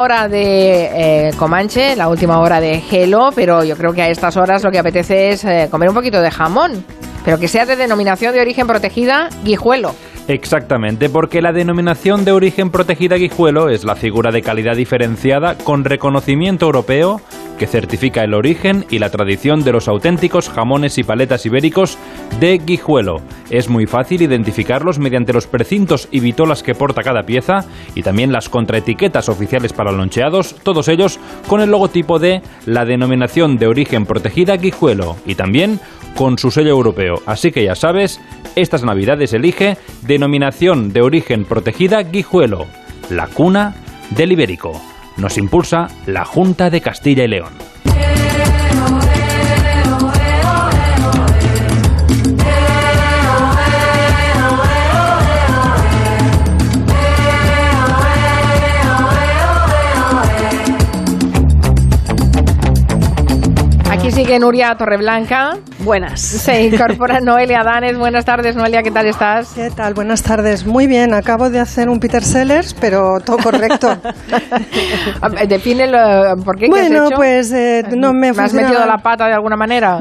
hora de eh, Comanche, la última hora de Gelo, pero yo creo que a estas horas lo que apetece es eh, comer un poquito de jamón, pero que sea de denominación de origen protegida guijuelo. Exactamente, porque la denominación de origen protegida guijuelo es la figura de calidad diferenciada con reconocimiento europeo que certifica el origen y la tradición de los auténticos jamones y paletas ibéricos de Guijuelo. Es muy fácil identificarlos mediante los precintos y vitolas que porta cada pieza y también las contraetiquetas oficiales para loncheados, todos ellos con el logotipo de la denominación de origen protegida Guijuelo y también con su sello europeo. Así que ya sabes, estas navidades elige denominación de origen protegida Guijuelo, la cuna del ibérico. Nos impulsa la Junta de Castilla y León. Aquí sigue Nuria Torreblanca. Buenas. Se incorpora Noelia Danes. Buenas tardes, Noelia, ¿qué tal estás? ¿Qué tal? Buenas tardes. Muy bien, acabo de hacer un Peter Sellers, pero todo correcto. Define por qué. Bueno, ¿qué has hecho? pues eh, no me, ¿Me has metido la pata de alguna manera?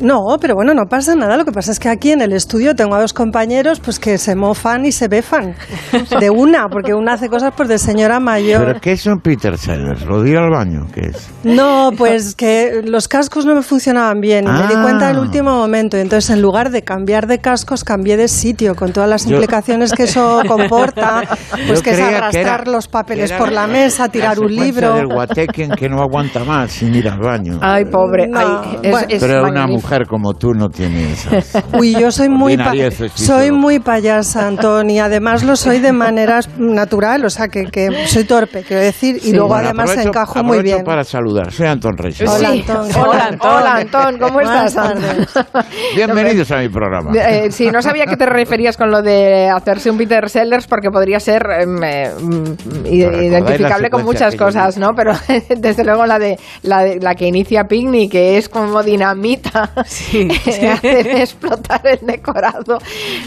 No, pero bueno, no pasa nada. Lo que pasa es que aquí en el estudio tengo a dos compañeros pues que se mofan y se befan de una, porque una hace cosas pues de señora mayor. ¿Pero qué es un Peter Sellers? ¿Lo de ir al baño? ¿Qué es? No, pues que los cascos no me funcionaban bien y me di Ah. Cuenta en el último momento. Y entonces, en lugar de cambiar de cascos, cambié de sitio con todas las Yo- implicaciones que eso comporta. Pues Yo que es arrastrar era- los papeles que era por la mesa, tirar la un libro. del guatequen que no aguanta más sin ir al baño. Ay, pobre. No, Ay, es- bueno. es Pero una mujer como tú no tiene esas. Uy, yo soy muy, sí, soy muy payasa, Antón, y además lo soy de manera natural, o sea, que, que soy torpe, quiero decir, y luego Bueno, además aprovecho- encajo muy bien. para saludar. Soy Antón Reyes. Hola, Sí. Antón. Hola, Antón. Hola, Antón. ¿Cómo estás? Tardes. Bienvenidos a mi programa. Eh, sí, no sabía a qué te referías con lo de hacerse un Peter Sellers porque podría ser em, eh, mm, identificable con muchas que cosas? ¿no? Pero desde luego la de la, de- la que inicia Picnic, que es como dinamita, Sí. hace explotar el decorado,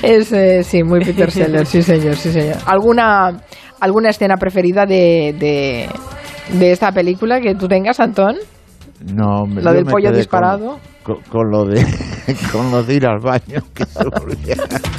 es eh, sí muy Peter Sellers, sí señor, sí señor. ¿Alguna alguna escena preferida de, de, de esta película que tú tengas, Antón? No, me- yo del pollo disparado. Con, con- con lo de con lo de ir al baño. Que.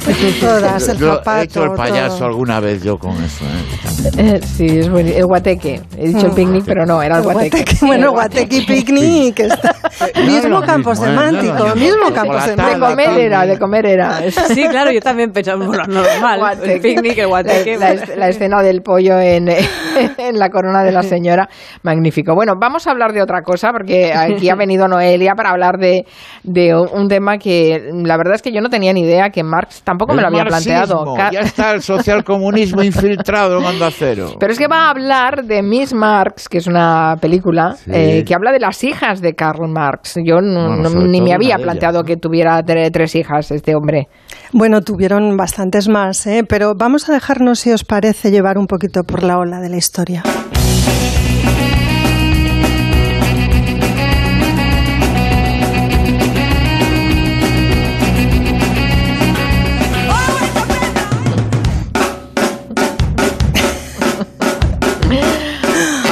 Todas, el Yo zapato, he hecho el payaso todo. alguna vez yo con eso. ¿eh? Eh, sí, es bueno. El guateque. He dicho el picnic, pero no, era el El guateque. bueno, el guateque picnic, que está- No mismo campo mismo, ¿eh? semántico, No mismo mismo. campo Chocolatada, De semántico. comer era, de comer era. Sí, claro, yo también pensaba, bueno, normal. Guateque. El picnic, el guateque. La, la- la escena del pollo en, en la corona de la señora, magnífico. Bueno, vamos a hablar de otra cosa, porque aquí ha venido Noelia para hablar de, de un tema que la verdad es que yo no tenía ni idea, que Marx tampoco me lo había planteado. marxismo, Ya está el socialcomunismo infiltrado en Onda Cero. Pero es que va a hablar de Miss Marx, que es una película Sí. eh, que habla de las hijas de Karl Marx. Yo no- Bueno, no- sobre ni me había planteado ellas, ¿no? que tuviera tre- tres hijas este hombre. Bueno, tuvieron bastantes más, ¿eh? pero vamos a dejarnos, si os parece, llevar un poquito por la ola de la historia.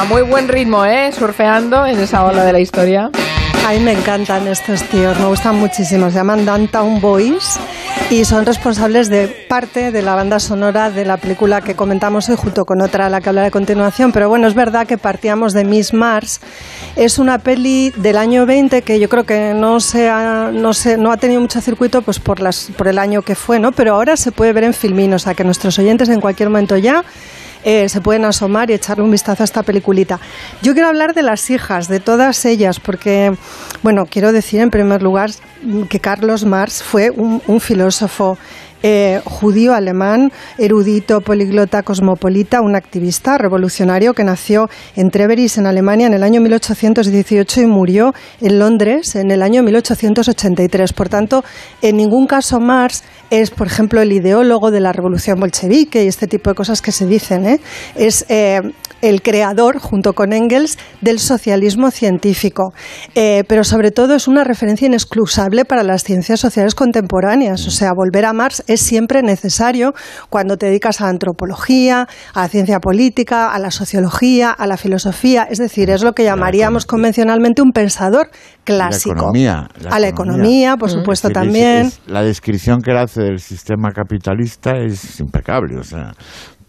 Muy buen ritmo, ¿eh? Surfeando en esa ola de la historia. A mí me encantan estos tíos, me gustan muchísimo. Se llaman Downtown Boys y son responsables de parte de la banda sonora de la película que comentamos hoy, junto con otra a la que hablaré a continuación. Pero bueno, es verdad que partíamos de Miss Mars. Es una peli del año 20 que yo creo que no, se ha, no, se, no ha tenido mucho circuito pues por, las, por el año que fue, ¿no? Pero ahora se puede ver en Filmin, o sea que nuestros oyentes en cualquier momento ya eh, se pueden asomar y echarle un vistazo a esta peliculita. Yo quiero hablar de las hijas, de todas ellas, porque, bueno, quiero decir en primer lugar que Carlos Marx fue un, filósofo eh, judío alemán, erudito, poliglota, cosmopolita, un activista revolucionario que nació en Treveris, en Alemania, en el año 1818 y murió en Londres en el año 1883. Por tanto, en ningún caso Marx es, por ejemplo, el ideólogo de la revolución bolchevique y este tipo de cosas que se dicen. ¿eh? Es eh, el creador, junto con Engels, del socialismo científico. Eh, pero sobre todo es una referencia inexcusable para las ciencias sociales contemporáneas. O sea, volver a Marx es siempre necesario cuando te dedicas a la antropología, a la ciencia política, a la sociología, a la filosofía. Es decir, es lo que llamaríamos convencionalmente un pensador clásico. La economía, la a la economía. economía, por supuesto, Es decir, también. es- es- la descripción que él del sistema capitalista es impecable. O sea,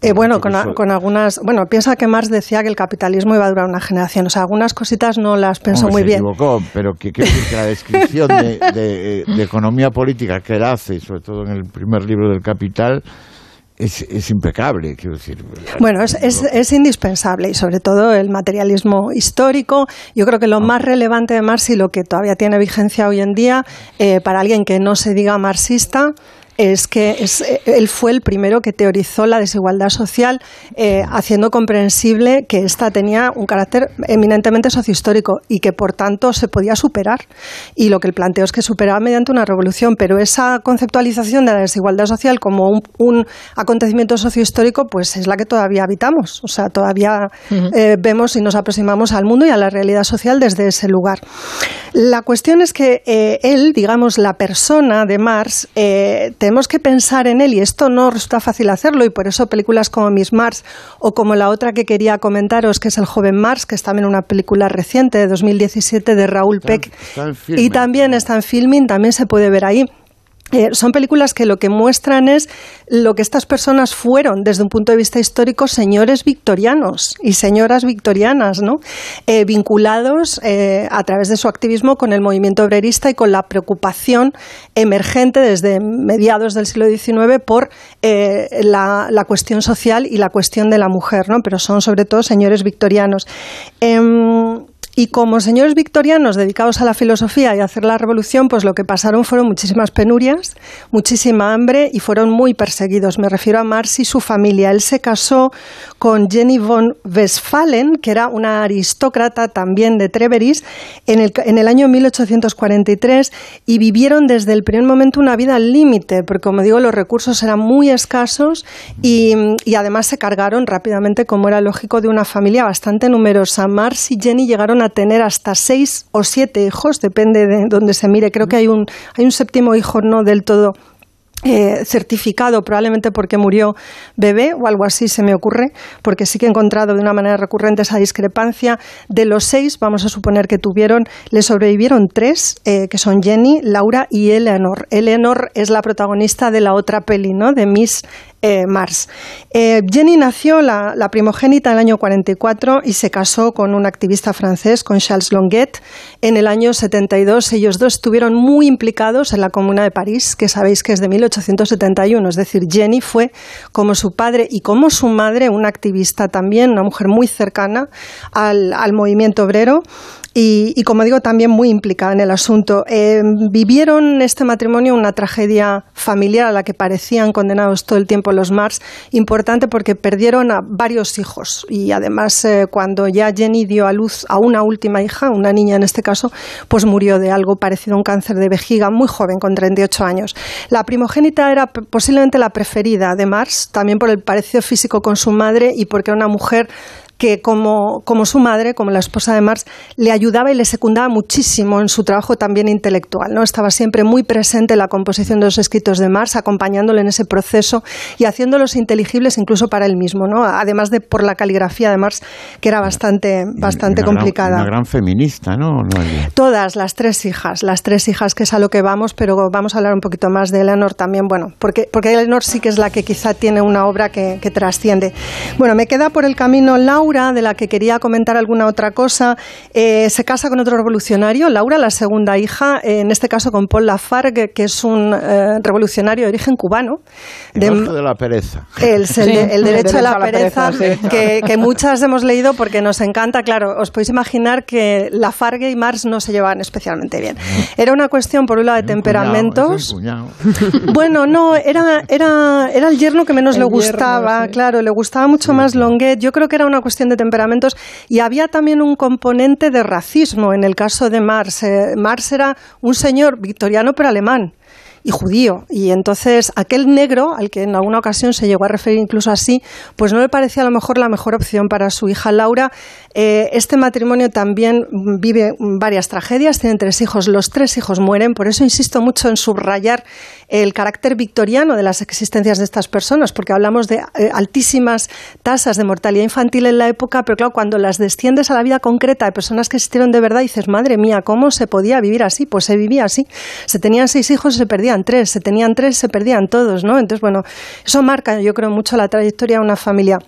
Eh, bueno, con, a- con algunas. Bueno, piensa que Marx decía que el capitalismo iba a durar una generación. O sea, algunas cositas no las pensó muy se bien. equivocó, pero que, que la descripción de, de- de economía política que él hace, sobre todo en el primer libro del Capital, es, es impecable. Quiero decir, Bueno, es, es, es indispensable y sobre todo el materialismo histórico. Yo creo que lo más relevante de Marx y lo que todavía tiene vigencia hoy en día eh, para alguien que no se diga marxista es que es, eh, él fue el primero que teorizó la desigualdad social, eh, haciendo comprensible que ésta tenía un carácter eminentemente sociohistórico y que por tanto se podía superar. Y lo que él planteó es que superaba mediante una revolución, pero esa conceptualización de la desigualdad social como un, un acontecimiento sociohistórico, pues es la que todavía habitamos. O sea, todavía eh, vemos y nos aproximamos al mundo y a la realidad social desde ese lugar. La cuestión es que eh, él, digamos, la persona de Marx, eh, tenemos que pensar en él y esto no resulta fácil hacerlo y por eso películas como Miss Marx o como la otra que quería comentaros, que es El joven Marx, que es también una película reciente de 2017 de Raúl Peck está y también está en filming, también se puede ver ahí. Eh, son películas que lo que muestran es lo que estas personas fueron desde un punto de vista histórico señores victorianos y señoras victorianas, ¿no? Eh, vinculados eh, a través de su activismo con el movimiento obrerista y con la preocupación emergente desde mediados del siglo XIX por la, la cuestión social y la cuestión de la mujer, ¿no? Pero son sobre todo señores victorianos. Y como señores victorianos dedicados a la filosofía y a hacer la revolución, pues lo que pasaron fueron muchísimas penurias, muchísima hambre y fueron muy perseguidos. Me refiero a Marx y su familia. Él se casó con Jenny von Westphalen, que era una aristócrata también de Treveris, en el, en el año 1843 y vivieron desde el primer momento una vida al límite, porque como digo, los recursos eran muy escasos y, y además se cargaron rápidamente, como era lógico, de una familia bastante numerosa. Marx y Jenny llegaron a tener hasta seis o siete hijos, depende de donde se mire. Creo que hay un, hay un séptimo hijo no del todo eh, certificado, probablemente porque murió bebé o algo así se me ocurre, porque sí que he encontrado de una manera recurrente esa discrepancia. De los seis, vamos a suponer que tuvieron, le sobrevivieron tres, eh, que son Jenny, Laura y Eleanor. Eleanor es la protagonista de la otra peli, ¿no? De Miss eh, Mars. Eh, Jenny nació, la, primogénita, en el año 44 y se casó con un activista francés, con Charles Longuet, en el año 72. Ellos dos estuvieron muy implicados en la Comuna de París, que sabéis que es de 1871. Es decir, Jenny fue, como su padre y como su madre, una activista también, una mujer muy cercana al movimiento obrero. Y, y, como digo, también muy implicada en el asunto. Eh, vivieron este matrimonio una tragedia familiar a la que parecían condenados todo el tiempo los Mars, importante porque perdieron a varios hijos y además eh, cuando ya Jenny dio a luz a una última hija, una niña en este caso, pues murió de algo parecido a un cáncer de vejiga muy joven, con 38 años. La primogénita era posiblemente la preferida de Mars, también por el parecido físico con su madre y porque era una mujer que como, como, su madre, como la esposa de Marx, le ayudaba y le secundaba muchísimo en su trabajo también intelectual. ¿no? Estaba siempre muy presente en la composición de los escritos de Marx, acompañándole en ese proceso y haciéndolos inteligibles incluso para él mismo, ¿no? además de por la caligrafía de Marx, que era bastante, bastante una complicada. Gran, una gran feminista, ¿no? Noelia? Todas, las tres hijas, las tres hijas, que es a lo que vamos, pero vamos a hablar un poquito más de Eleanor también, bueno, porque, porque Eleanor sí que es la que quizá tiene una obra que, que trasciende. Bueno, me queda por el camino Laura de la que quería comentar alguna otra cosa. Eh, se casa con otro revolucionario, Laura, la segunda hija, eh, en este caso con Paul Lafargue, que es un eh, revolucionario de origen cubano. De, el de la pereza. El, el, sí, de, el derecho, derecho, a la, a la pereza, pereza sí. que, que, muchas hemos leído porque nos encanta. Claro, os podéis imaginar que Lafargue y Marx no se llevaban especialmente bien. Era una cuestión, por un lado, de temperamentos. Cuñado, bueno, no, era, era, era el yerno que menos el le gustaba, yerno, sí. claro, le gustaba mucho más Longuet. Yo creo que era una cuestión de temperamentos y había también un componente de racismo en el caso de Marx. Eh, Marx era un señor victoriano pero alemán y judío. Y entonces aquel negro, al que en alguna ocasión se llegó a referir incluso así, pues no le parecía a lo mejor la mejor opción para su hija Laura. Eh, este matrimonio también vive varias tragedias, tienen tres hijos, los tres hijos mueren, por eso insisto mucho en subrayar el carácter victoriano de las existencias de estas personas, porque hablamos de eh, altísimas tasas de mortalidad infantil en la época, pero claro, cuando las desciendes a la vida concreta de personas que existieron de verdad, dices, madre mía, ¿cómo se podía vivir así? Pues se vivía así. Se tenían seis hijos y se perdían tres, se tenían tres, se perdían todos, ¿no? Entonces, bueno, eso marca, yo creo, mucho la trayectoria de una familia.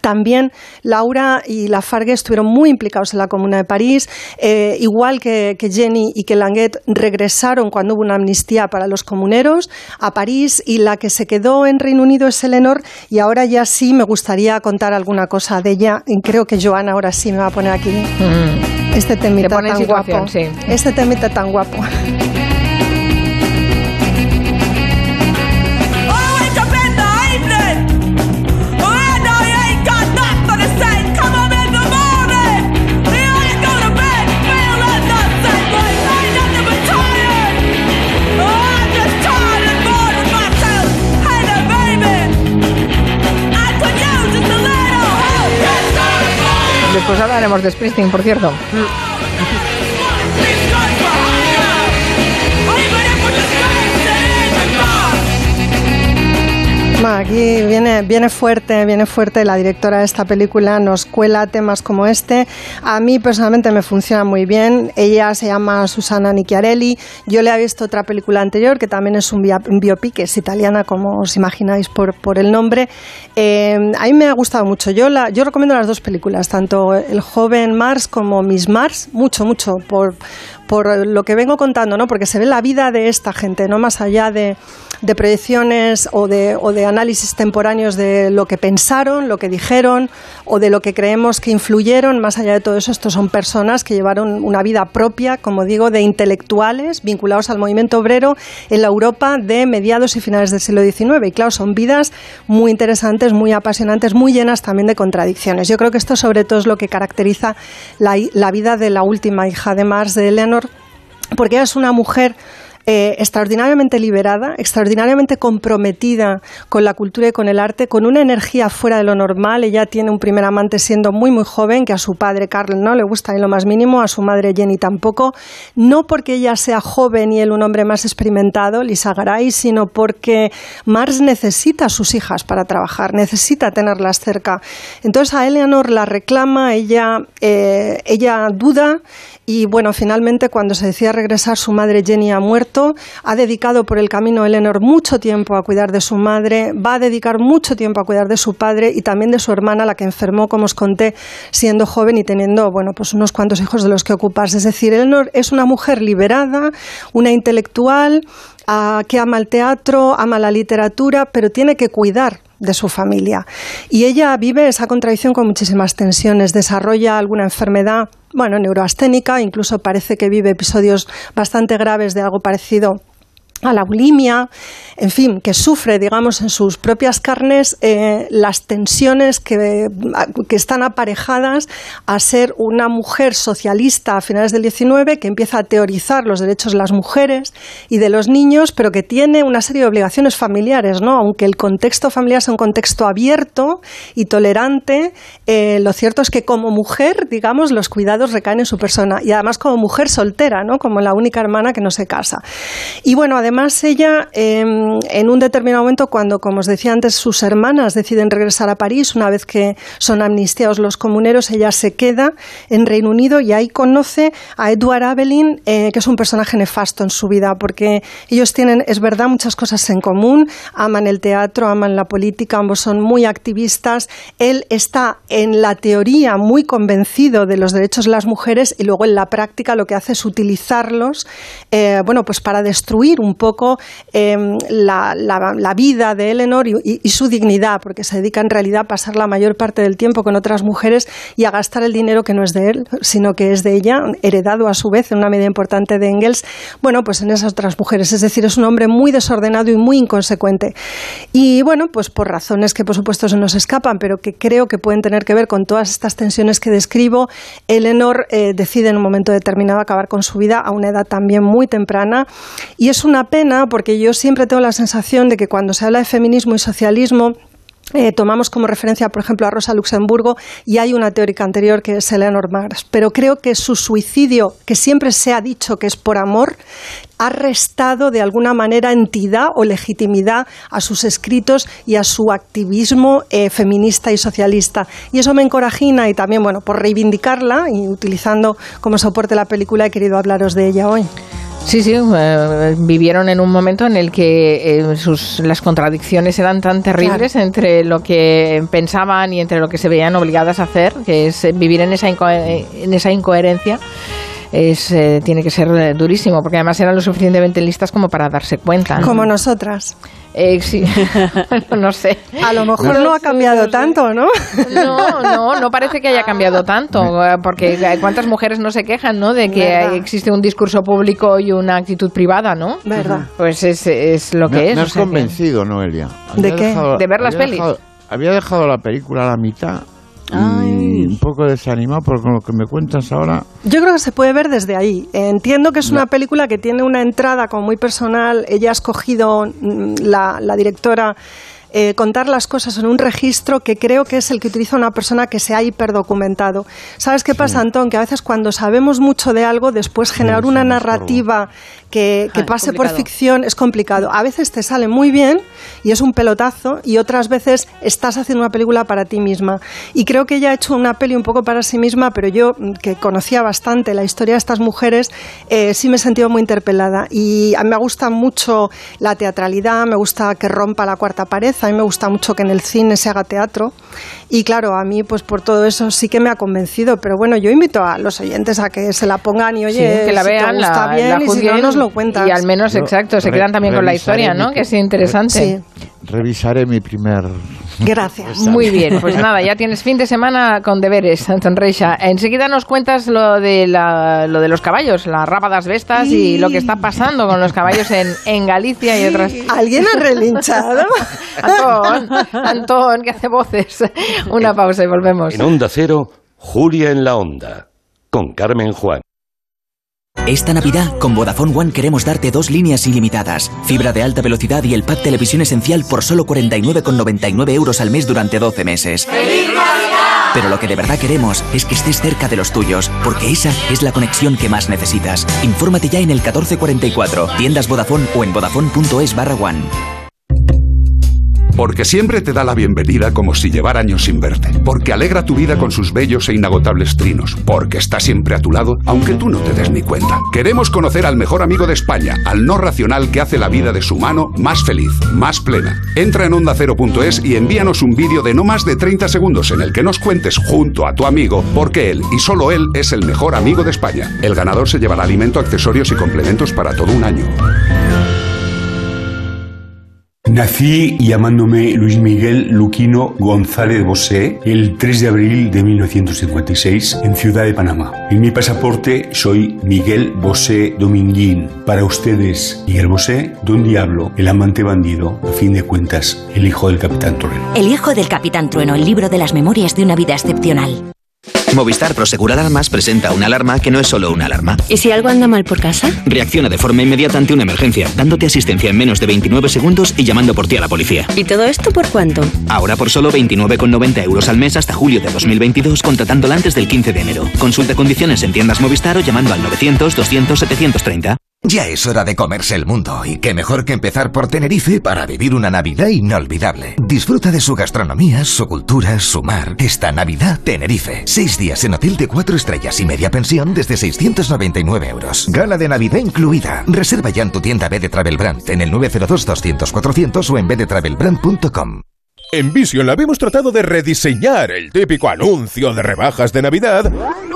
También Laura y Lafargue estuvieron muy implicados en la Comuna de París, eh, igual que, Jenny y que Languet regresaron cuando hubo una amnistía para los comuneros a París y la que se quedó en Reino Unido es Eleanor y ahora ya sí me gustaría contar alguna cosa de ella. Creo que Joana ahora sí me va a poner aquí mm. este temita tan guapo. Este temita tan guapo. Después hablaremos de Springsteen, por cierto. Aquí viene, viene fuerte, viene fuerte la directora de esta película, nos cuela temas como este. A mí personalmente me funciona muy bien. Ella se llama Susana Nicchiarelli. Yo le he visto otra película anterior que también es un, biopic, es italiana, como os imagináis por, por el nombre. Eh, a mí me ha gustado mucho. Yo, la, yo recomiendo las dos películas, tanto El joven Mars como Miss Mars, mucho, mucho, por, por lo que vengo contando, ¿no? porque se ve la vida de esta gente, no más allá de, proyecciones o de, o de análisis temporáneos de lo que pensaron, lo que dijeron o de lo que creemos que influyeron. Más allá de todo eso, estos son personas que llevaron una vida propia, como digo, de intelectuales vinculados al movimiento obrero en la Europa de mediados y finales del siglo XIX. Y claro, son vidas muy interesantes, muy apasionantes, muy llenas también de contradicciones. Yo creo que esto sobre todo es lo que caracteriza la, la vida de la última hija de de Eleanor, porque ella es una mujer eh, extraordinariamente liberada, extraordinariamente comprometida con la cultura y con el arte, con una energía fuera de lo normal. Ella tiene un primer amante siendo muy, muy joven, que a su padre Carl no le gusta en lo más mínimo, a su madre Jenny tampoco. No porque ella sea joven y él un hombre más experimentado, Lisa Garay, sino porque Mars necesita a sus hijas para trabajar, necesita tenerlas cerca. Entonces a Eleanor la reclama, ella, eh, ella duda y bueno, finalmente cuando se decía regresar, su madre Jenny ha muerto. Ha dedicado por el camino Eleanor mucho tiempo a cuidar de su madre. Va a dedicar mucho tiempo a cuidar de su padre y también de su hermana, la que enfermó, como os conté, siendo joven y teniendo, bueno, pues unos cuantos hijos de los que ocuparse. Es decir, Eleanor es una mujer liberada, una intelectual, ah, que ama el teatro, ama la literatura, pero tiene que cuidar de su familia. Y ella vive esa contradicción con muchísimas tensiones, desarrolla alguna enfermedad bueno, neuroasténica, incluso parece que vive episodios bastante graves de algo parecido a la bulimia, en fin, que sufre, digamos, en sus propias carnes eh, las tensiones que, están aparejadas a ser una mujer socialista a finales del XIX que empieza a teorizar los derechos de las mujeres y de los niños, pero que tiene una serie de obligaciones familiares, ¿no? Aunque el contexto familiar sea un contexto abierto y tolerante, eh, lo cierto es que como mujer, digamos, los cuidados recaen en su persona y además como mujer soltera, ¿no? Como la única hermana que no se casa. Y bueno, además ella, em, en un determinado momento, cuando, como os decía antes, sus hermanas deciden regresar a París, una vez que son amnistiados los comuneros, ella se queda en Reino Unido y ahí conoce a Edward Abelin, eh, que es un personaje nefasto en su vida, porque ellos tienen, es verdad, muchas cosas en común, aman el teatro, aman la política, ambos son muy activistas. Él está en la teoría muy convencido de los derechos de las mujeres y luego en la práctica lo que hace es utilizarlos, eh, bueno, pues para destruir un poco em, la, vida de Eleanor y, su dignidad, porque se dedica en realidad a pasar la mayor parte del tiempo con otras mujeres y a gastar el dinero que no es de él, sino que es de ella, heredado a su vez en una medida importante de Engels, bueno, pues en esas otras mujeres. Es decir, es un hombre muy desordenado y muy inconsecuente. Y bueno, pues por razones que por supuesto se nos escapan, pero que creo que pueden tener que ver con todas estas tensiones que describo, Eleanor eh, decide en un momento determinado acabar con su vida a una edad también muy temprana y es una pena porque yo siempre tengo la sensación de que cuando se habla de feminismo y socialismo, eh, tomamos como referencia, por ejemplo, a Rosa Luxemburgo y hay una teórica anterior que es Eleanor Marx. Pero creo que su suicidio, que siempre se ha dicho que es por amor, ha restado de alguna manera entidad o legitimidad a sus escritos y a su activismo eh, feminista y socialista. Y eso me encorajina y también, bueno, por reivindicarla y utilizando como soporte la película he querido hablaros de ella hoy. Sí, sí, eh, vivieron en un momento en el que eh, sus, las contradicciones eran tan terribles entre lo que pensaban y entre lo que se veían obligadas a hacer, que es vivir en esa, en esa incoherencia es, eh, tiene que ser eh, durísimo, porque además eran lo suficientemente listas como para darse cuenta. Como nosotras. Eh, sí, no sé. A lo mejor no, ha cambiado tanto, ¿no? No, no, no parece que haya cambiado tanto, porque cuántas mujeres no se quejan, ¿no? De que existe un discurso público y una actitud privada, ¿no? Verdad. Pues es, es lo que es. Me has convencido, Noelia. ¿De qué? de ver las pelis. había dejado la película a la mitad y un poco desanimado por lo que me cuentas ahora. Yo creo que se puede ver desde ahí. Entiendo que es una película que tiene una entrada como muy personal. Ella ha escogido mm, la, la directora eh, contar las cosas en un registro que creo que es el que utiliza una persona que se ha hiperdocumentado. ¿Sabes qué pasa, Antón? Que a veces cuando sabemos mucho de algo, después generar una narrativa que, ah, pase por ficción es complicado. A veces te sale muy bien y es un pelotazo y otras veces estás haciendo una película para ti misma. Y creo que ella ha hecho una peli un poco para sí misma, pero yo, mm, que conocía bastante la historia de estas mujeres, eh, sí me he sentido muy interpelada. Y a mí me gusta mucho la teatralidad, me gusta que rompa la cuarta pared, a mí me gusta mucho que en el cine se haga teatro y claro, a mí pues por todo eso sí que me ha convencido, pero bueno, yo invito a los oyentes a que se la pongan y oye, que la vean, bien y si no nos lo cuentas. Y al menos, exacto, se quedan también con la historia, ¿no? Que es interesante. Revisaré mi primer Gracias. Muy bien, pues nada, ya tienes fin de semana con deberes, Anton Reixa. Enseguida nos cuentas lo de, la, lo de los caballos, las rápadas bestas y lo que está pasando con los caballos en, en Galicia y otras. ¿Alguien ha relinchado? Antón, Antón, que hace voces. Una pausa y volvemos. En Onda Cero, Julia en la Onda, con Carmen Juan. Esta Navidad, con Vodafone One queremos darte dos líneas ilimitadas, fibra de alta velocidad y el pack televisión esencial por solo 49,99 euros al mes durante 12 meses. Pero lo que de verdad queremos es que estés cerca de los tuyos, porque esa es la conexión que más necesitas. Infórmate ya en el 1444, tiendas Vodafone o en vodafone.es barra one. Porque siempre te da la bienvenida como si llevara años sin verte. Porque alegra tu vida con sus bellos e inagotables trinos. Porque está siempre a tu lado, aunque tú no te des ni cuenta. Queremos conocer al mejor amigo de España, al no racional que hace la vida de su mano más feliz, más plena. Entra en ondacero.es y envíanos un vídeo de no más de 30 segundos en el que nos cuentes junto a tu amigo porque él y solo él es el mejor amigo de España. El ganador se llevará alimento, accesorios y complementos para todo un año. Nací llamándome Luis Miguel Luquino González Bosé el 3 de abril de 1956 en Ciudad de Panamá. En mi pasaporte soy Miguel Bosé Dominguín. Para ustedes, Miguel Bosé, Don Diablo, el amante bandido, a fin de cuentas, el hijo del Capitán Trueno. El hijo del Capitán Trueno, el libro de las memorias de una vida excepcional. Movistar Prosegur Alarmas presenta una alarma que no es solo una alarma. ¿Y si algo anda mal por casa? Reacciona de forma inmediata ante una emergencia, dándote asistencia en menos de 29 segundos y llamando por ti a la policía. ¿Y todo esto por cuánto? Ahora por solo 29,90 euros al mes hasta julio de 2022, contratándola antes del 15 de enero. Consulta condiciones en tiendas Movistar o llamando al 900 200 730. Ya es hora de comerse el mundo y qué mejor que empezar por Tenerife para vivir una Navidad inolvidable. Disfruta de su gastronomía, su cultura, su mar. Esta Navidad, Tenerife. Seis días en hotel de cuatro estrellas y media pensión desde 699 euros. Gala de Navidad incluida. Reserva ya en tu tienda B de Travel Brand en el 902 200 400 o en bdtravelbrand.com. En Vision Lab hemos tratado de rediseñar el típico anuncio de rebajas de Navidad,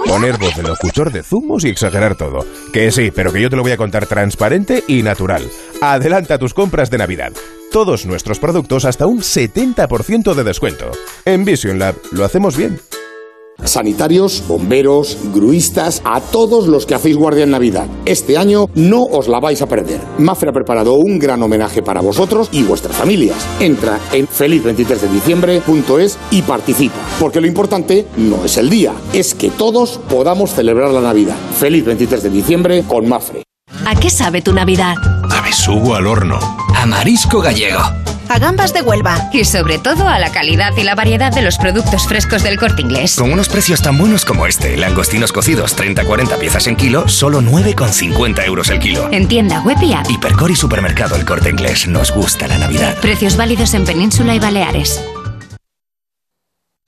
poner voz de locutor de zumos y exagerar todo. Que sí, pero que yo te lo voy a contar transparente y natural. Adelanta tus compras de Navidad. Todos nuestros productos hasta un 70% de descuento. En Vision Lab lo hacemos bien. Sanitarios, bomberos, gruistas, a todos los que hacéis guardia en Navidad. Este año no os la vais a perder. Mafre ha preparado un gran homenaje para vosotros y vuestras familias. Entra en feliz23dediciembre.es y participa, porque lo importante no es el día, es que todos podamos celebrar la Navidad. Feliz 23 de diciembre con Mafre. ¿A qué sabe tu Navidad? A besugo al horno. A marisco gallego. A gambas de Huelva. Y sobre todo a la calidad y la variedad de los productos frescos del corte inglés. Con unos precios tan buenos como este, langostinos cocidos 30-40 piezas en kilo, solo 9,50 euros el kilo. En tienda web y app. Hipercor y supermercado El Corte Inglés. Nos gusta la Navidad. Precios válidos en Península y Baleares.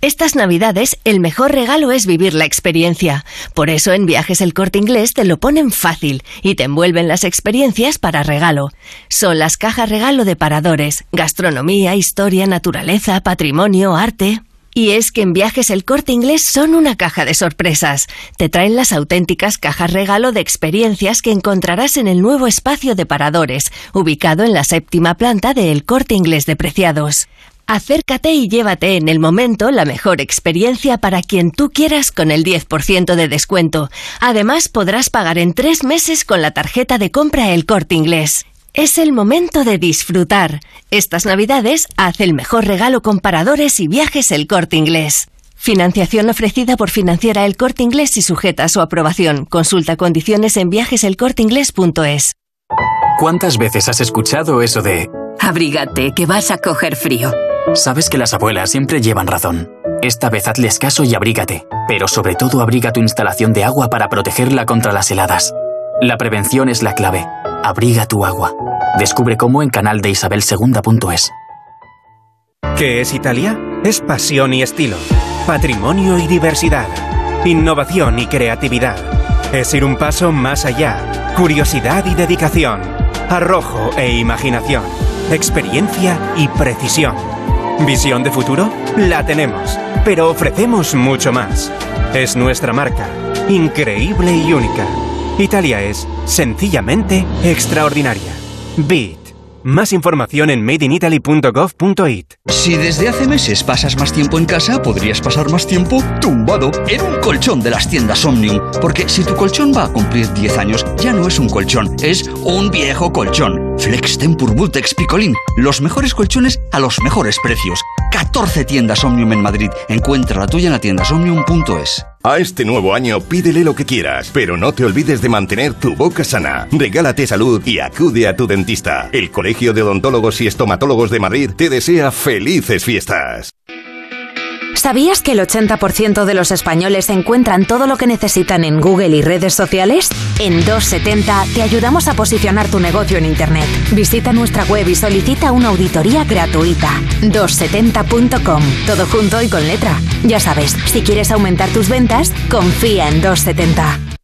Estas navidades, el mejor regalo es vivir la experiencia. Por eso en Viajes El Corte Inglés te lo ponen fácil y te envuelven las experiencias para regalo. Son las cajas regalo de paradores, gastronomía, historia, naturaleza, patrimonio, arte. Y es que en Viajes El Corte Inglés son una caja de sorpresas. Te traen las auténticas cajas regalo de experiencias que encontrarás en el nuevo espacio de paradores, ubicado en la séptima planta de El Corte Inglés de Preciados. Acércate y llévate en el momento la mejor experiencia para quien tú quieras con el 10% de descuento. Además, podrás pagar en tres meses con la tarjeta de compra El Corte Inglés. Es el momento de disfrutar. Estas navidades haz el mejor regalo con paradores y viajes El Corte Inglés. Financiación ofrecida por Financiera El Corte Inglés y sujeta a su aprobación. Consulta condiciones en viajeselcorteinglés.es. ¿Cuántas veces has escuchado eso de... Abrígate, que vas a coger frío. Sabes que las abuelas siempre llevan razón. Esta vez hazles caso y abrígate, pero sobre todo abriga tu instalación de agua para protegerla contra las heladas. La prevención es la clave. Abriga tu agua. Descubre cómo en canal de Isabel ¿Qué es Italia? Es pasión y estilo, patrimonio y diversidad, innovación y creatividad. Es ir un paso más allá, curiosidad y dedicación, arrojo e imaginación, experiencia y precisión. ¿Visión de futuro? La tenemos, pero ofrecemos mucho más. Es nuestra marca, increíble y única. Italia es, sencillamente, extraordinaria. Beat. Más información en madeinitaly.gov.it. Si desde hace meses pasas más tiempo en casa, podrías pasar más tiempo tumbado en un colchón de las tiendas Omnium. Porque si tu colchón va a cumplir 10 años, ya no es un colchón, es un viejo colchón. Flex Tempur Vultex Picolín. Los mejores colchones a los mejores precios. 14 tiendas Omnium en Madrid. Encuentra la tuya en la tiendasomnium.es. A este nuevo año pídele lo que quieras, pero no te olvides de mantener tu boca sana. Regálate salud y acude a tu dentista. El Colegio de Odontólogos y Estomatólogos de Madrid te desea felices fiestas. ¿Sabías que el 80% de los españoles encuentran todo lo que necesitan en Google y redes sociales? En 270 te ayudamos a posicionar tu negocio en Internet. Visita nuestra web y solicita una auditoría gratuita. 270.com. Todo junto y con letra. Ya sabes, si quieres aumentar tus ventas, confía en 270.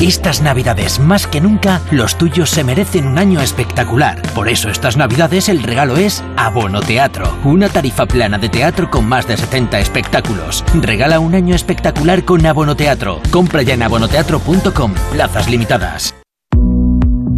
Estas navidades, más que nunca, los tuyos se merecen un año espectacular. Por eso estas navidades el regalo es Abono Teatro, una tarifa plana de teatro con más de 70 espectáculos. Regala un año espectacular con Abono Teatro. Compra ya en abonoteatro.com, plazas limitadas.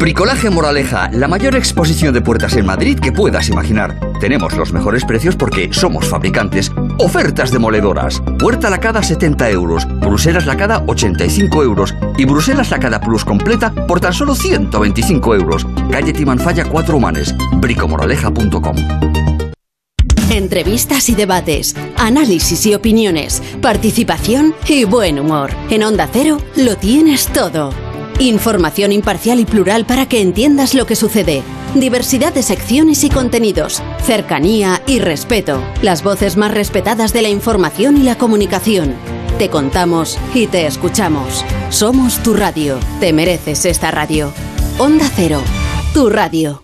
Bricolaje Moraleja, la mayor exposición de puertas en Madrid que puedas imaginar. Tenemos los mejores precios porque somos fabricantes. Ofertas demoledoras. Puerta lacada 70 euros, Bruselas lacada 85 euros y Bruselas lacada plus completa por tan solo 125 euros. Calle Timanfaya 4 Humanes. bricomoraleja.com Entrevistas y debates, análisis y opiniones, participación y buen humor. En Onda Cero lo tienes todo. Información imparcial y plural para que entiendas lo que sucede. Diversidad de secciones y contenidos. Cercanía y respeto. Las voces más respetadas de la información y la comunicación. Te contamos y te escuchamos. Somos tu radio. Te mereces esta radio. Onda Cero. Tu radio.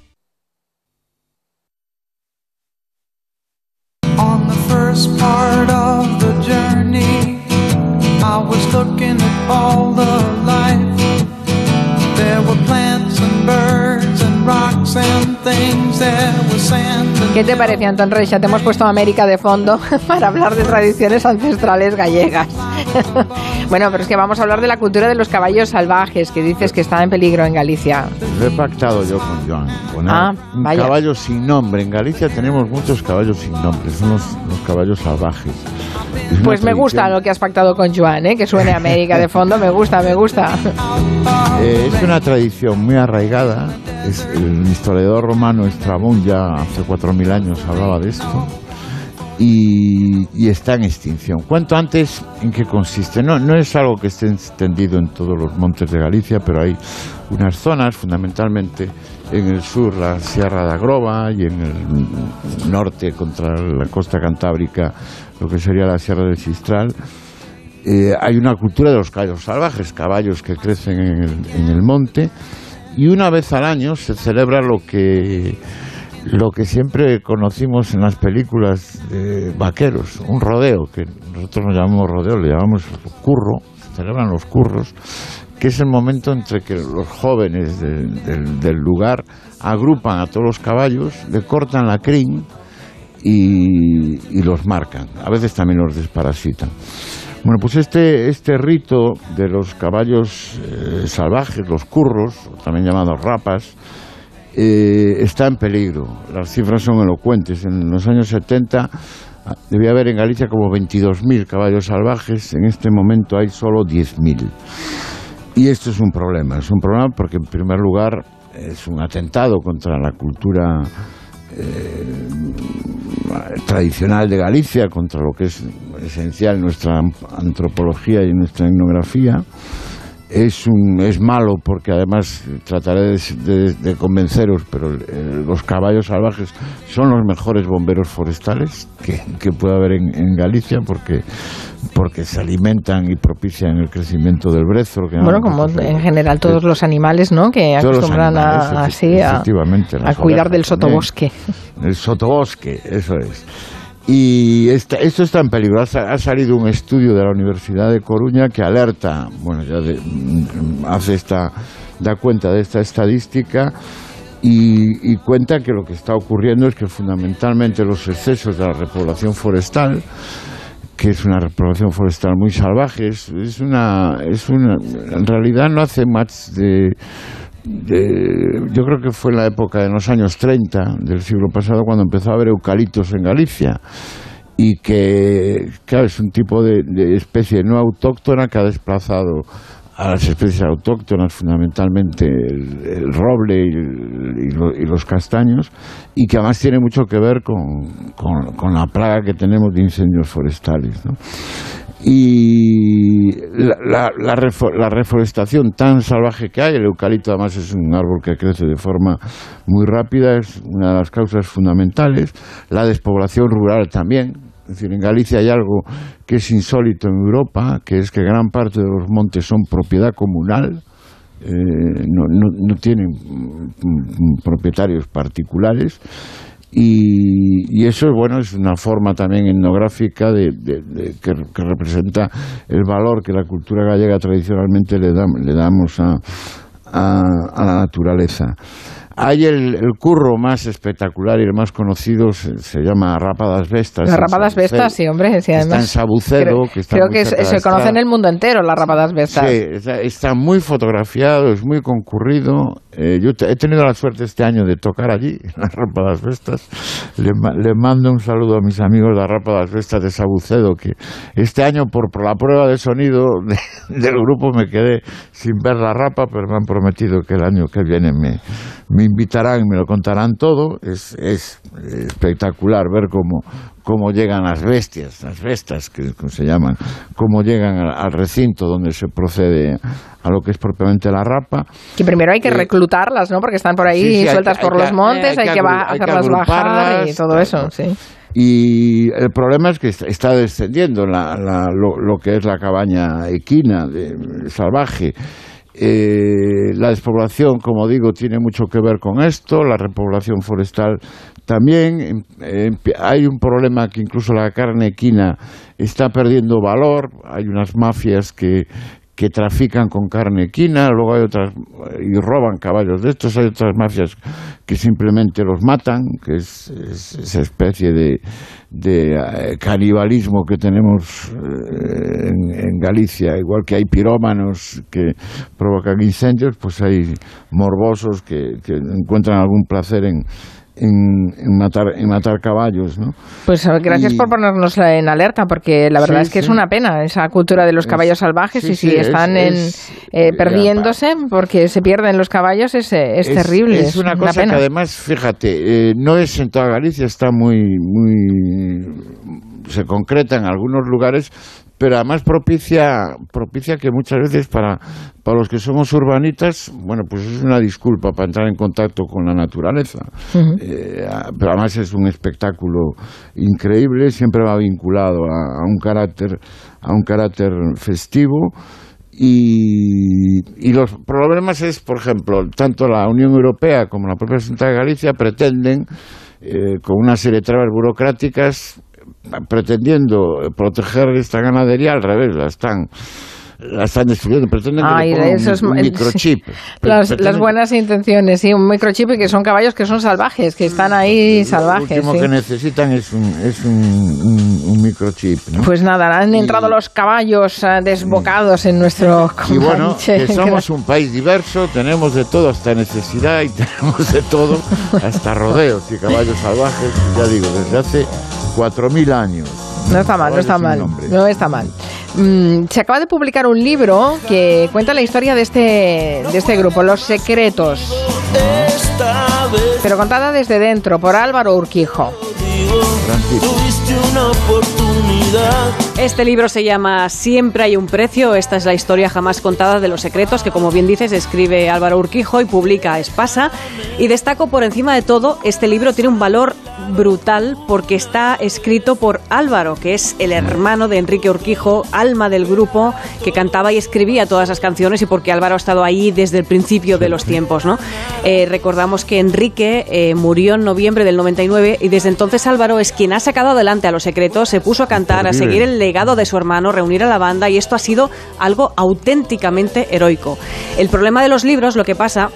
There were plants and birds and rocks and ¿Qué te parece, Antón Reixa? Te hemos puesto América de fondo para hablar de tradiciones ancestrales gallegas. bueno, pero es que vamos a hablar de la cultura de los caballos salvajes, que dices que está en peligro en Galicia. Lo he pactado yo con Joan. Poner Ah, un vaya. caballo sin nombre. En Galicia tenemos muchos caballos sin nombre. Son los, los caballos salvajes. Es Pues me gusta tradición- lo que has pactado con Joan, ¿eh? que suene América de fondo, me gusta, me gusta. Eh, es una tradición muy arraigada. Es, el historiador romano Estrabón ya hace 4.000 años hablaba de esto. Y, está en extinción. Cuanto antes en qué consiste. No, no es algo que esté extendido en todos los montes de Galicia, pero hay unas zonas, fundamentalmente en el sur, la Sierra de Agrova, y en el norte, contra la costa cantábrica, lo que sería la Sierra del Sistral. Eh, hay una cultura de los caballos salvajes, caballos que crecen en el, en el monte, y una vez al año se celebra lo que lo que siempre conocimos en las películas de vaqueros, un rodeo, que nosotros no llamamos rodeo, le llamamos curro, se celebran los curros, que es el momento entre que los jóvenes de- del- del lugar agrupan a todos los caballos, le cortan la crin y los marcan. A veces también los desparasitan. Bueno, pues este, este rito de los caballos eh, salvajes, los curros, también llamados rapas, eh, está en peligro. Las cifras son elocuentes. En los años 70 ah, debía haber en Galicia como 22.000 caballos salvajes. En este momento hay solo 10.000. Y esto es un problema. Es un problema porque, en primer lugar, es un atentado contra la cultura eh, tradicional de Galicia, contra lo que es esencial en nuestra antropología y nuestra etnografía. Es, un, es malo porque además trataré de, de- convenceros, pero los caballos salvajes son los mejores bomberos forestales que, que puede haber en, en Galicia porque, porque se alimentan y propician el crecimiento del brezo. que Bueno, como en general todos los animales, ¿no? Que acostumbran animales, a, así a, efectivamente, a cuidar del también. sotobosque. El sotobosque, eso es. Y esta- esto está en peligro. Ha, ha salido un estudio de la Universidad de Coruña que alerta, bueno, ya de- mm, hace esta, da cuenta de esta estadística y, y cuenta que lo que está ocurriendo es que fundamentalmente los excesos de la repoblación forestal que es una repoblación forestal muy salvaje, es, es una, es una, en realidad no hace más de, yo creo que fue en la época de los años 30 del siglo pasado cuando empezó a haber eucaliptos en Galicia y que, claro, es un tipo de especie no autóctona que ha desplazado a las especies autóctonas, fundamentalmente el, roble y, los castaños, y que además tiene mucho que ver con, con- la plaga que tenemos de incendios forestales. Y la, la reforestación tan salvaje que hay, el eucalipto además es un árbol que crece de forma muy rápida, es una de las causas fundamentales, la despoblación rural también, es decir, en Galicia hay algo que es insólito en Europa, que es que gran parte de los montes son propiedad comunal, eh, no, no, no tienen mm, mm, propietarios particulares. Y, y eso, bueno, es una forma también etnográfica de, que, representa el valor que la cultura gallega tradicionalmente le, dam- le damos a, a, a la naturaleza. Hay el, el curro más espectacular y el más conocido, se, se llama Rápadas Vestas. Las rapadas vestas, sí, hombre. Sí, Está además, en Sabucedo, creo, que está creo que se, se conoce en el mundo entero las rapadas vestas. Sí, está, está muy fotografiado, es muy concurrido. Eh, yo te- he tenido la suerte este año de tocar allí, en las Rápadas Vestas. Le, le mando un saludo a mis amigos de las Rápadas Vestas de Sabucedo, que este año por, por la prueba de sonido de- del grupo me quedé sin ver la rapa, pero me han prometido que el año que viene me, me invitarán y me lo contarán todo. Es, es espectacular ver cómo, cómo llegan las bestias, las bestas que que se llaman, cómo llegan al, al recinto donde se procede a lo que es propiamente la rapa. Que primero hay que reclutarlas, ¿no? Porque están por ahí Sí, sí, hay sueltas por hay los que- montes, hay, hay que, hacerlas bajar y todo eso, sí. Y el problema es que está- está descendiendo la- la- lo, lo que es la cabaña equina de- salvaje. Eh, la despoblación, como digo, tiene mucho que ver con esto, la repoblación forestal también. Em- em- hay un problema que incluso la carne equina está perdiendo valor, hay unas mafias que, que trafican con carne equina, luego hay otras y roban caballos de estos, hay otras mafias que simplemente los matan, que es, es esa especie de, de eh, canibalismo que tenemos eh, en, en Galicia, igual que hay pirómanos que provocan incendios, pues hay morbosos que, que encuentran algún placer en, en, en matar en matar caballos, ¿no? Pues eh, gracias Y- por ponernos en alerta, porque la verdad Sí, es que es una pena esa cultura de los Es- caballos salvajes sí, y si están es- en, eh, perdiéndose porque se pierden los caballos es, eh, es terrible. Es, una cosa pena. que además, fíjate, eh, no es en toda Galicia, está muy, muy, se concreta en algunos lugares, pero además propicia, propicia que muchas veces para, para los que somos urbanitas, bueno, pues es una disculpa para entrar en contacto con la naturaleza. Eh, pero además es un espectáculo increíble, siempre va vinculado a, a un carácter, a un carácter festivo. Y, y los problemas es, por ejemplo, tanto la Unión Europea como la propia Junta de Galicia pretenden, eh, con una serie de trabas burocráticas, pretendiendo proteger esta ganadería, al revés, la están la están destruyendo, pretenden que Ay, es- un, un microchip. Las, Pretenden- las buenas intenciones, sí, un microchip y que son caballos que son salvajes, que están ahí salvajes. Lo último sí. que necesitan es un, es un, un- microchip. ¿no? Pues nada, han entrado los caballos eh, desbocados en nuestro y bueno, que somos un país diverso, tenemos de todo, hasta necesidad y tenemos de todo, hasta rodeos y caballos salvajes, ya digo, desde hace 4.000 años. No está mal, no está mal. No está mal. Mm, se acaba de publicar un libro que cuenta la historia de este, de este grupo, Los Secretos. Pero contada desde dentro, por Álvaro Urquijo. Una oportunidad. Este libro se llama Siempre hay un precio. Esta es la historia jamás contada de los secretos que, como bien dices, escribe Álvaro Urquijo y publica Espasa. Y destaco por encima de todo, este libro tiene un valor brutal porque está escrito por Álvaro, que es el hermano de Enrique Urquijo, alma del grupo, que cantaba y escribía todas las canciones y porque Álvaro ha estado ahí desde el principio de los tiempos. ¿no? Eh, recordamos que Enrique eh, murió en noviembre del 99 y desde entonces Álvaro es quien ha sacado adelante a los secretos, se puso a cantar, a seguir el legado de su hermano, reunir a la banda y esto ha sido algo auténticamente heroico. El problema de los libros, lo que pasa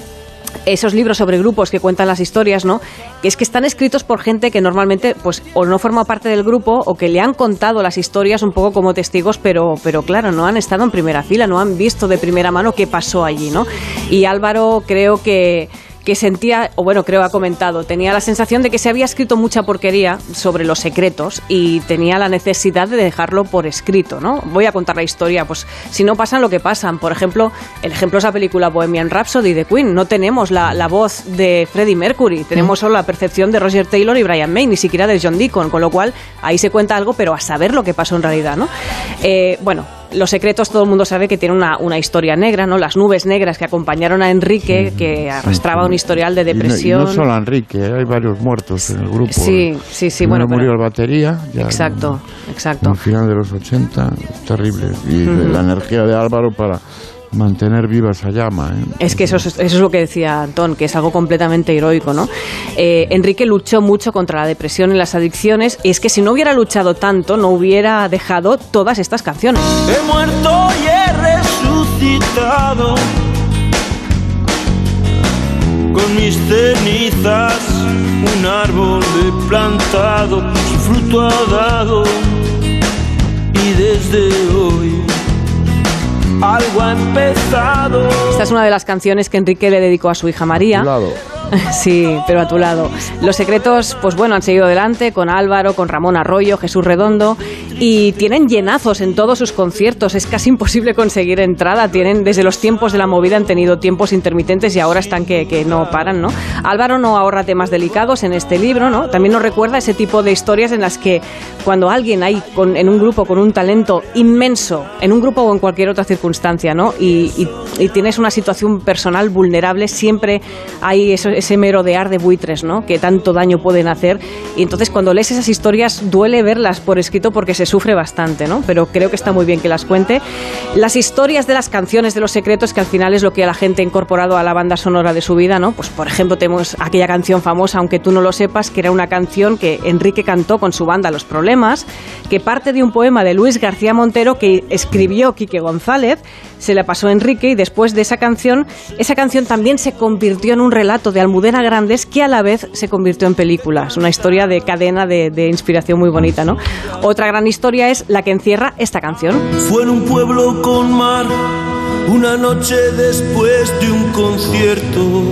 esos libros sobre grupos que cuentan las historias, ¿no? Que es que están escritos por gente que normalmente, pues, o no forma parte del grupo o que le han contado las historias un poco como testigos, pero, pero claro, no han estado en primera fila, no han visto de primera mano qué pasó allí, ¿no? Y Álvaro creo que que sentía, o bueno, creo ha comentado, tenía la sensación de que se había escrito mucha porquería sobre los secretos y tenía la necesidad de dejarlo por escrito, ¿no? Voy a contar la historia, pues si no pasan lo que pasan. Por ejemplo, el ejemplo es la película Bohemian Rhapsody de Queen. No tenemos la, la voz de Freddie Mercury, tenemos solo la percepción de Roger Taylor y Brian May, ni siquiera de John Deacon, con lo cual ahí se cuenta algo, pero a saber lo que pasó en realidad, ¿no? Eh, bueno, los secretos todo el mundo sabe que tiene una, una historia negra, ¿no? Las nubes negras que acompañaron a Enrique, que arrastraba un historial de Y no- depresión. Y no, solo Enrique, hay varios muertos en el grupo. Sí, sí, sí, Primero bueno, pero- murió el batería, ya Exacto, exacto. al final de los 80, terrible. Y la energía de Álvaro para mantener viva esa llama. ¿eh? Es que eso es, eso es lo que decía Antón, que es algo completamente heroico, ¿no? Eh, Enrique luchó mucho contra la depresión y las adicciones, y es que si no hubiera luchado tanto, no hubiera dejado todas estas canciones. He muerto y he resucitado con mis cenizas. Un árbol he plantado, su fruto ha dado y desde hoy algo ha empezado. Esta es una de las canciones que Enrique le dedicó a su hija María. Sí, pero a tu lado. Los secretos, pues bueno, han seguido adelante con Álvaro, con Ramón Arroyo, Jesús Redondo y tienen llenazos en todos sus conciertos. Es casi imposible conseguir entrada. Tienen, desde los tiempos de la movida han tenido tiempos intermitentes y ahora están que, no paran, ¿no? Álvaro no ahorra temas delicados en este libro, ¿no? También nos recuerda ese tipo de historias en las que cuando alguien hay con- en un grupo con un talento inmenso, en un grupo o en cualquier otra circunstancia, ¿no? Y, y- y tienes una situación personal vulnerable, siempre hay eso- ese merodear de buitres, ¿no? Que tanto daño pueden hacer. Y entonces cuando lees esas historias duele verlas por escrito porque se sufre bastante, ¿no? Pero creo que está muy bien que las cuente. Las historias de las canciones de los secretos, que al final es lo que la gente ha incorporado a la banda sonora de su vida, ¿no? Pues por ejemplo tenemos aquella canción famosa, aunque tú no lo sepas, que era una canción que Enrique cantó con su banda Los Problemas, que parte de un poema de Luis García Montero que escribió Quique González, se la pasó a Enrique y después de esa canción, esa canción también se convirtió en un relato de Almudena Grandes que a la vez se convirtió en película. Es una historia de cadena de, de inspiración muy bonita, ¿no? Otra gran historia es la que encierra esta canción. Fue en un pueblo con mar, una noche después de un concierto.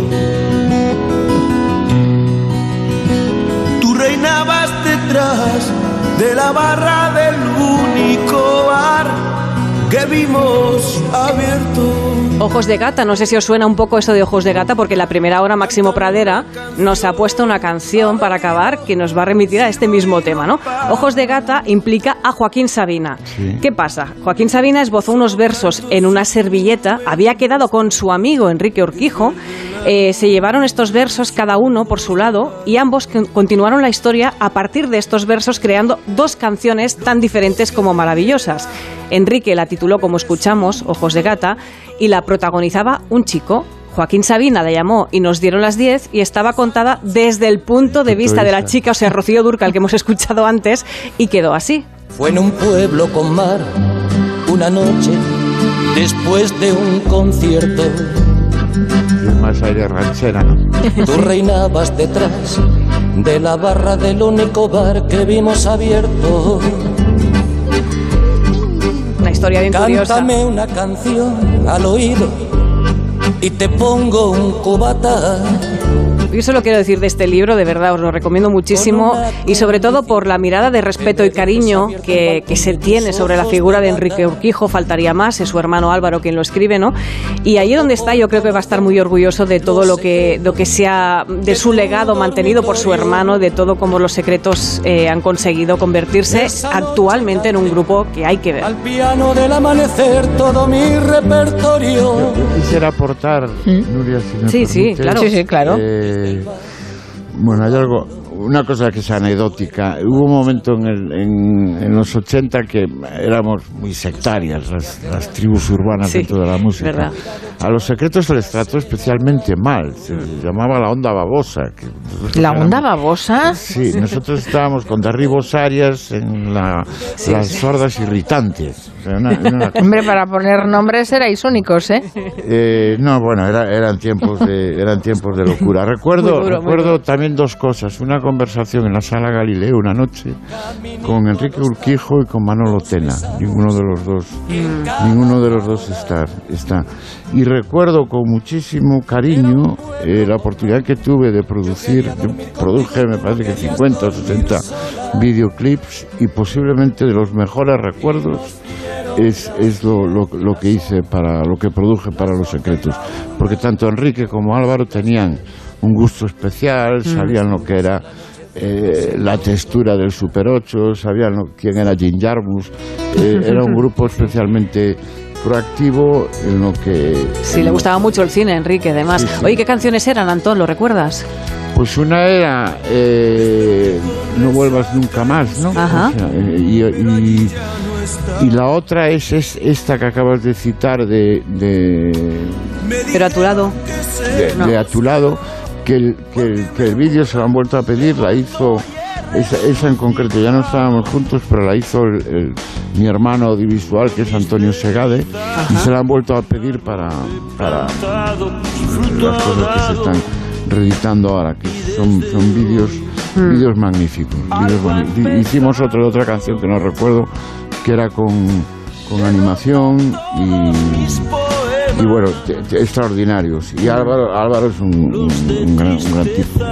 Tú reinabas detrás de la barra del único bar que vimos abierto. Ojos de gata, no sé si os suena un poco eso de Ojos de gata, porque la primera hora Máximo Pradera nos ha puesto una canción para acabar que nos va a remitir a este mismo tema, ¿no? Ojos de gata implica a Joaquín Sabina. ¿Qué pasa? Joaquín Sabina esbozó unos versos en una servilleta, había quedado con su amigo Enrique Urquijo, eh, se llevaron estos versos cada uno por su lado y ambos con- continuaron la historia a partir de estos versos creando dos canciones tan diferentes como maravillosas. Enrique la tituló como escuchamos, Ojos de Gata, y la protagonizaba un chico. Joaquín Sabina la llamó y nos dieron las 10 y estaba contada desde el punto de vista de la chica, o sea, Rocío Durcal, que hemos escuchado antes, y quedó así. Fue en un pueblo con mar, una noche, después de un concierto. Más aire ranchera, ¿no? Tú reinabas detrás de la barra del único bar que vimos abierto. Una historia bien curiosa. Cántame una canción al oído y te pongo un cubata. Yo solo quiero decir de este libro, de verdad, os lo recomiendo muchísimo y sobre todo por la mirada de respeto y cariño que, que se tiene sobre la figura de Enrique Urquijo, faltaría más, es su hermano Álvaro quien lo escribe, ¿no? Y allí donde está yo creo que va a estar muy orgulloso de todo lo que, lo que sea, de su legado mantenido por su hermano, de todo como los secretos eh, han conseguido convertirse actualmente en un grupo que hay que ver. Al piano del amanecer todo mi repertorio. Quisiera aportar, Nuria, si me ¿Mm? Sí, sí, claro. Sí, sí, claro. eh, bueno, hay algo, una cosa que es anecdótica. Hubo un momento en, el- en- en los 80 que éramos muy sectarias las, las tribus urbanas Sí, dentro de la música. verdad. A los secretos se les trató especialmente mal. Se les llamaba la onda babosa. ¿La éramos- onda babosa? Sí, nosotros estábamos con derribos Arias en la- Sí, las sí. sordas irritantes. O sea, una- una- Hombre, para poner nombres erais únicos, ¿eh? eh, no, bueno, era- eran tiempos de eran tiempos de locura. Recuerdo, duro, recuerdo también dos cosas. Una conversación en la sala Galileo una noche con Enrique Urquijo y con Manolo Tena. Ninguno de los dos, ninguno de los dos está, está. Y recuerdo con muchísimo cariño eh, la oportunidad que tuve de producir, yo produje me parece que 50 o 60 videoclips y posiblemente de los mejores recuerdos es, es lo, lo- lo que hice para lo que produje para los secretos porque tanto Enrique como Álvaro tenían un gusto especial sabían lo que era eh, la textura del Super 8 sabían lo- quién era Jim Jarmus eh, era un grupo especialmente proactivo en lo que Sí, le gustaba mucho el cine, Enrique, además. Sí, sí. Oye, ¿qué canciones eran, Antón? ¿Lo recuerdas? Pues una era eh, No vuelvas nunca más, ¿no? Ajá. O sea, eh, y, y- y la otra es, es esta que acabas de citar de, de, Pero a tu lado. de- de a tu lado, que el, que el, que el vídeo se lo han vuelto a pedir, la hizo, esa, esa en concreto, ya no estábamos juntos, pero la hizo el- el- mi hermano audiovisual, que es Antonio Segade, y se la han vuelto a pedir para, para las cosas que se están reeditando ahora, que son, son vídeos vídeos magníficos. vídeos boni- Hicimos otra, otra canción que no recuerdo, que era con, con animación y, y bueno, te- te- extraordinarios. Y Álvaro, Álvaro es un, un- un gran, un gran tipo.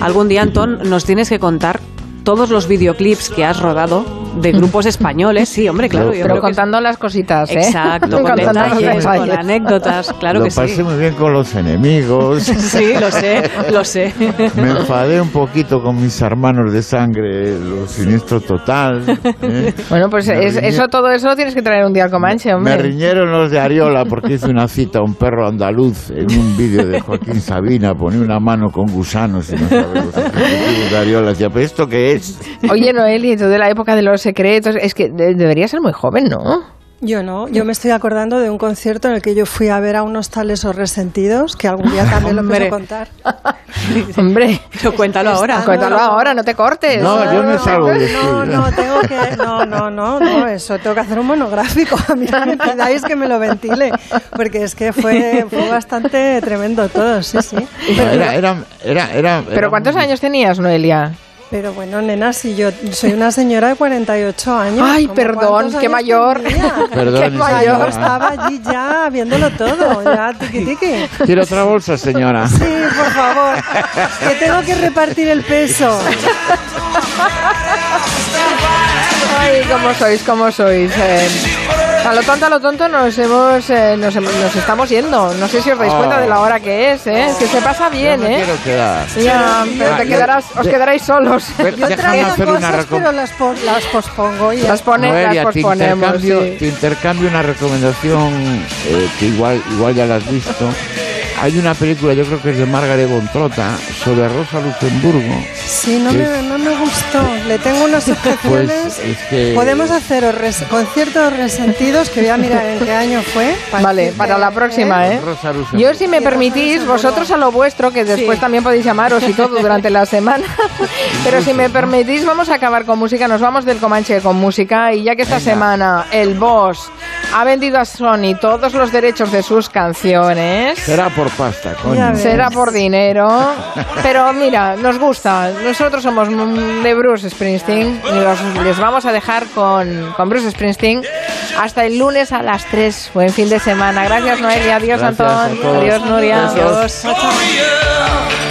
Algún día, Antón, nos tienes que contar todos los videoclips que has rodado de grupos españoles, sí, hombre, claro. yo Pero creo que contando las cositas, ¿eh? Exacto, con Contando detalles, con anécdotas, claro lo que pasé sí. muy bien con los enemigos. Sí, lo sé, lo sé. Me enfadé un poquito con mis hermanos de sangre, los siniestro total. ¿eh? Bueno, pues Me es- riñe- eso, todo eso lo tienes que traer un día al Comanche, hombre. Me riñeron los de Ariola porque hice una cita a un perro andaluz en un vídeo de Joaquín Sabina. Ponía una mano con gusanos y no ejecutivos de Ariola. Decía, ¿pero esto qué es? Oye, Noeli, tú de la época de los secretos, es que de- debería ser muy joven, ¿no? Yo no, yo me estoy acordando de un concierto en el que yo fui a ver a unos tales o resentidos que algún día también lo Hombre. pienso contar. Hombre, pero cuéntalo ahora. Cuéntalo ahora, no te cortes. No, yo me salgo No, no, tengo que. No, no, no, no, eso tengo que hacer un monográfico. A mí no me pidáis que me lo ventile. Porque es que fue, fue bastante tremendo todo, sí, sí. Era, era, era, era, era ¿Pero cuántos años tenías, Noelia? Pero bueno, nena, si yo soy una señora de 48 años. Ay, ¿cómo perdón, qué años mayor. Perdón, Qué mayor. señora. Estaba allí ya viéndolo todo, ya tiqui tiqui. ¿Quiere otra bolsa, señora? Sí, por favor, que tengo que repartir el peso. Ay, cómo sois, cómo sois. eh. A lo tonto, a lo tonto nos hemos, eh, nos, nos estamos yendo. No sé si os dais Oh. cuenta de la hora que es, ¿eh? Que se pasa bien, Yo me ¿eh? quiero quedar. Ya, pero Ah, te yo- quedarás, os de- quedaréis solos. Yo traigo hacer cosas, pero las, pon- las pospongo y ya Las pone- Noelia, las te posponemos, intercambio, sí. te intercambio una recomendación eh, que igual, igual ya la has visto. Hay una película, yo creo que es de Margaret von Trotta, sobre Rosa Luxemburgo. Sí, no me, es- no me gustó. Le tengo unas Pues objeciones. es que... Podemos hacer conciertos resentidos, que voy a mirar en qué año fue. Vale, decirte, para la próxima, ¿eh? Rosa Luxemburgo. Yo, si me permitís, vosotros a lo vuestro, que después Sí. también podéis llamaros y todo durante la semana. Pero si me permitís, vamos a acabar con música. Nos vamos del Comanche con música. Y ya que esta Venga. semana el boss ha vendido a Sony todos los derechos de sus canciones. Será por pasta, coño. Será por dinero, pero mira, nos gusta. Nosotros somos de Bruce Springsteen y los- les vamos a dejar con, con Bruce Springsteen hasta el lunes a las 3. Buen fin de semana. Gracias, Noelia. Adiós, Gracias Antón. a todos. Adiós, Nuria. Adiós. Chao.